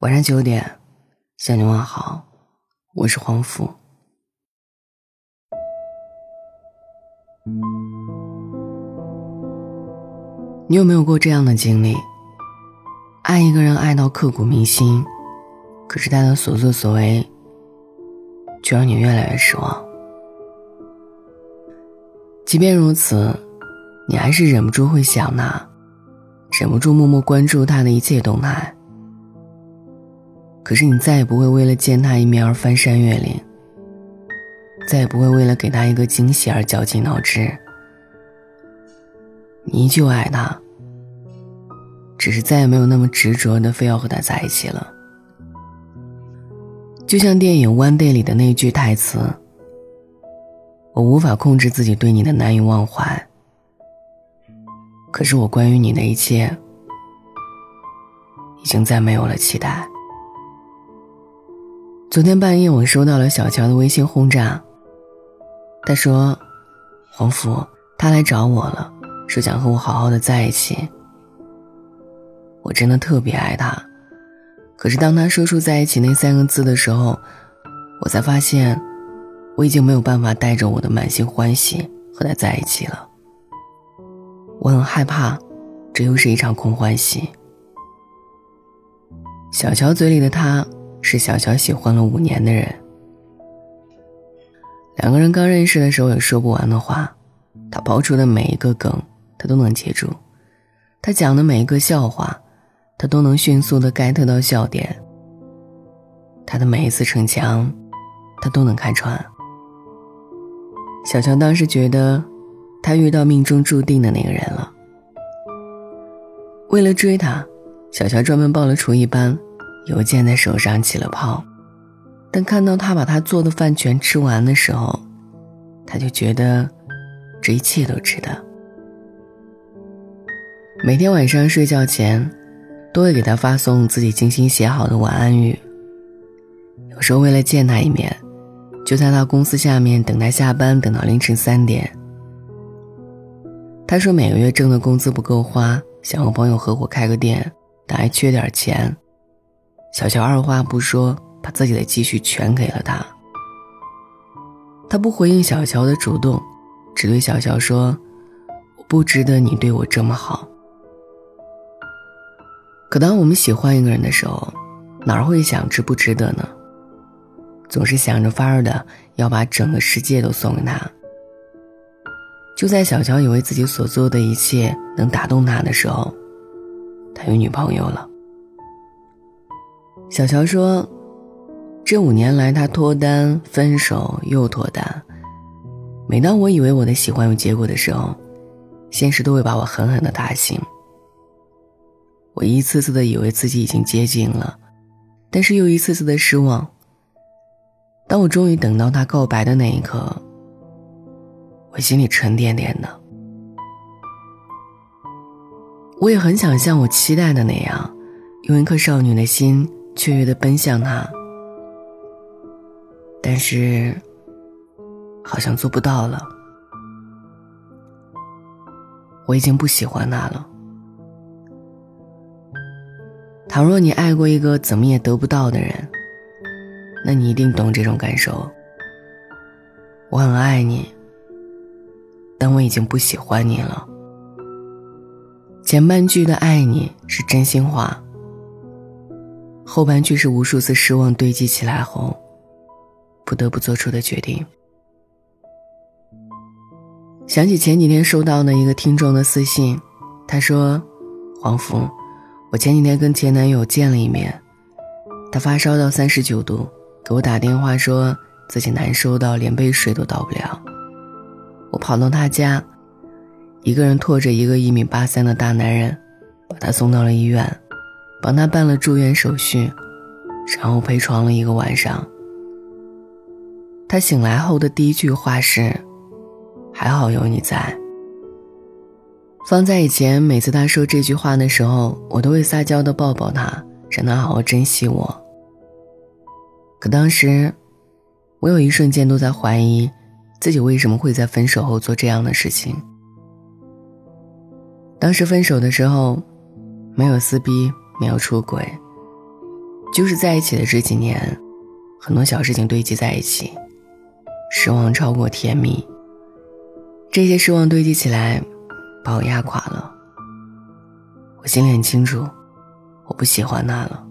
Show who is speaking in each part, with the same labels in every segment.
Speaker 1: 晚上九点，向你问好，我是黄甫。你有没有过这样的经历？爱一个人爱到刻骨铭心，可是他的所作所为，却让你越来越失望。即便如此，你还是忍不住会想他，忍不住默默关注他的一切动态。可是你再也不会为了见他一面而翻山越岭，再也不会为了给他一个惊喜而绞尽脑汁。你依旧爱他，只是再也没有那么执着的非要和他在一起了。就像电影《One Day》里的那句台词：“我无法控制自己对你的难以忘怀，可是我关于你的一切，已经再没有了期待。”昨天半夜，我收到了小乔的微信轰炸。他说：“黄甫，他来找我了，说想和我好好的在一起。我真的特别爱他，可是当他说出在一起那三个字的时候，我才发现，我已经没有办法带着我的满心欢喜和他在一起了。我很害怕，这又是一场空欢喜。”小乔嘴里的他。是小乔喜欢了五年的人，两个人刚认识的时候有说不完的话，他抛出的每一个梗，他都能接住；他讲的每一个笑话，他都能迅速的 get 到笑点。他的每一次逞强，他都能看穿。小乔当时觉得，他遇到命中注定的那个人了。为了追他，小乔专门报了厨艺班。邮件在手上起了泡，但看到他把他做的饭全吃完的时候，他就觉得这一切都值得。每天晚上睡觉前，都会给他发送自己精心写好的晚安语。有时候为了见他一面，就在他公司下面等他下班，等到凌晨三点。他说每个月挣的工资不够花，想和朋友合伙开个店，但还缺点钱。小乔二话不说，把自己的积蓄全给了他。他不回应小乔的主动，只对小乔说：“我不值得你对我这么好。”可当我们喜欢一个人的时候，哪会想值不值得呢？总是想着法儿的要把整个世界都送给他。就在小乔以为自己所做的一切能打动他的时候，他有女朋友了。小乔说：“这五年来，他脱单、分手又脱单。每当我以为我的喜欢有结果的时候，现实都会把我狠狠的打醒。我一次次的以为自己已经接近了，但是又一次次的失望。当我终于等到他告白的那一刻，我心里沉甸甸的。我也很想像我期待的那样，用一颗少女的心。”雀跃的奔向他，但是好像做不到了。我已经不喜欢他了。倘若你爱过一个怎么也得不到的人，那你一定懂这种感受。我很爱你，但我已经不喜欢你了。前半句的爱你是真心话。后半句是无数次失望堆积起来后，不得不做出的决定。想起前几天收到的一个听众的私信，他说：“黄福，我前几天跟前男友见了一面，他发烧到三十九度，给我打电话说自己难受到连杯水都倒不了。我跑到他家，一个人拖着一个一米八三的大男人，把他送到了医院。”帮他办了住院手续，然后陪床了一个晚上。他醒来后的第一句话是：“还好有你在。”放在以前，每次他说这句话的时候，我都会撒娇的抱抱他，让他好好珍惜我。可当时，我有一瞬间都在怀疑，自己为什么会在分手后做这样的事情。当时分手的时候，没有撕逼。没有出轨，就是在一起的这几年，很多小事情堆积在一起，失望超过甜蜜。这些失望堆积起来，把我压垮了。我心里很清楚，我不喜欢他了。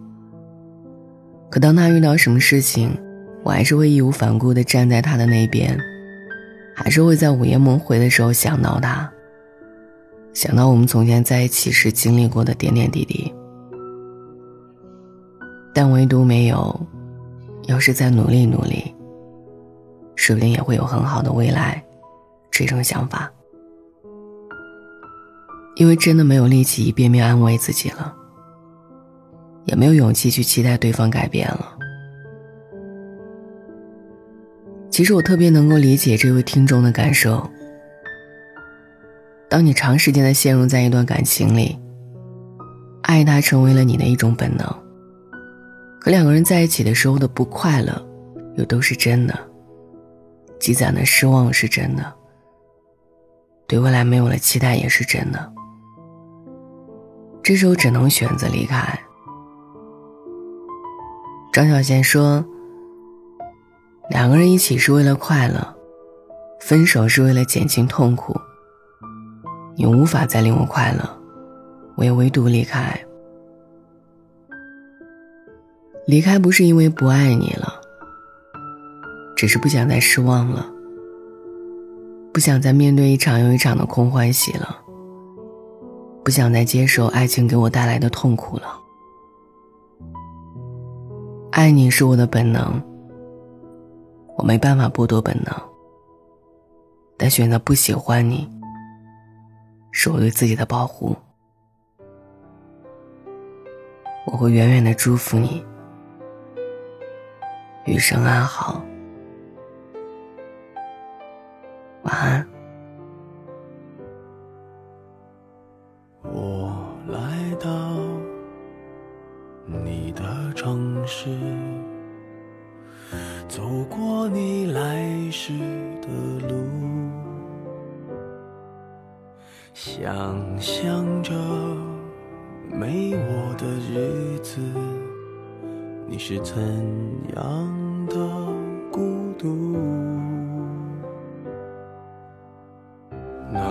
Speaker 1: 可当他遇到什么事情，我还是会义无反顾地站在他的那边，还是会在午夜梦回的时候想到他，想到我们从前在一起时经历过的点点滴滴。但唯独没有，要是再努力努力，说不定也会有很好的未来。这种想法，因为真的没有力气一遍遍安慰自己了，也没有勇气去期待对方改变了。其实我特别能够理解这位听众的感受。当你长时间的陷入在一段感情里，爱他成为了你的一种本能。可两个人在一起的时候的不快乐，又都是真的；积攒的失望是真的。对未来没有了期待也是真的，这时候只能选择离开。张小娴说：“两个人一起是为了快乐，分手是为了减轻痛苦。你无法再令我快乐，我也唯独离开。离开不是因为不爱你了，只是不想再失望了。”不想再面对一场又一场的空欢喜了，不想再接受爱情给我带来的痛苦了。爱你是我的本能，我没办法剥夺本能。但选择不喜欢你，是我对自己的保护。我会远远的祝福你，余生安好。晚安。
Speaker 2: 我来到你的城市，走过你来时的路，想象着没我的日子，你是怎样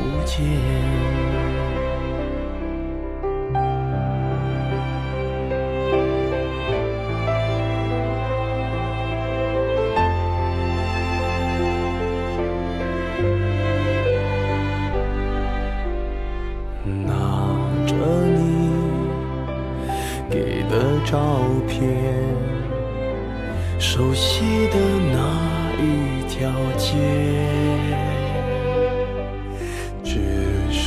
Speaker 2: 不见。拿着你给的照片，熟悉的那一条街，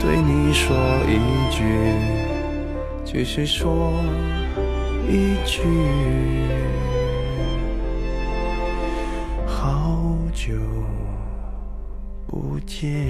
Speaker 2: 对你说一句，只是说一句，好久不见。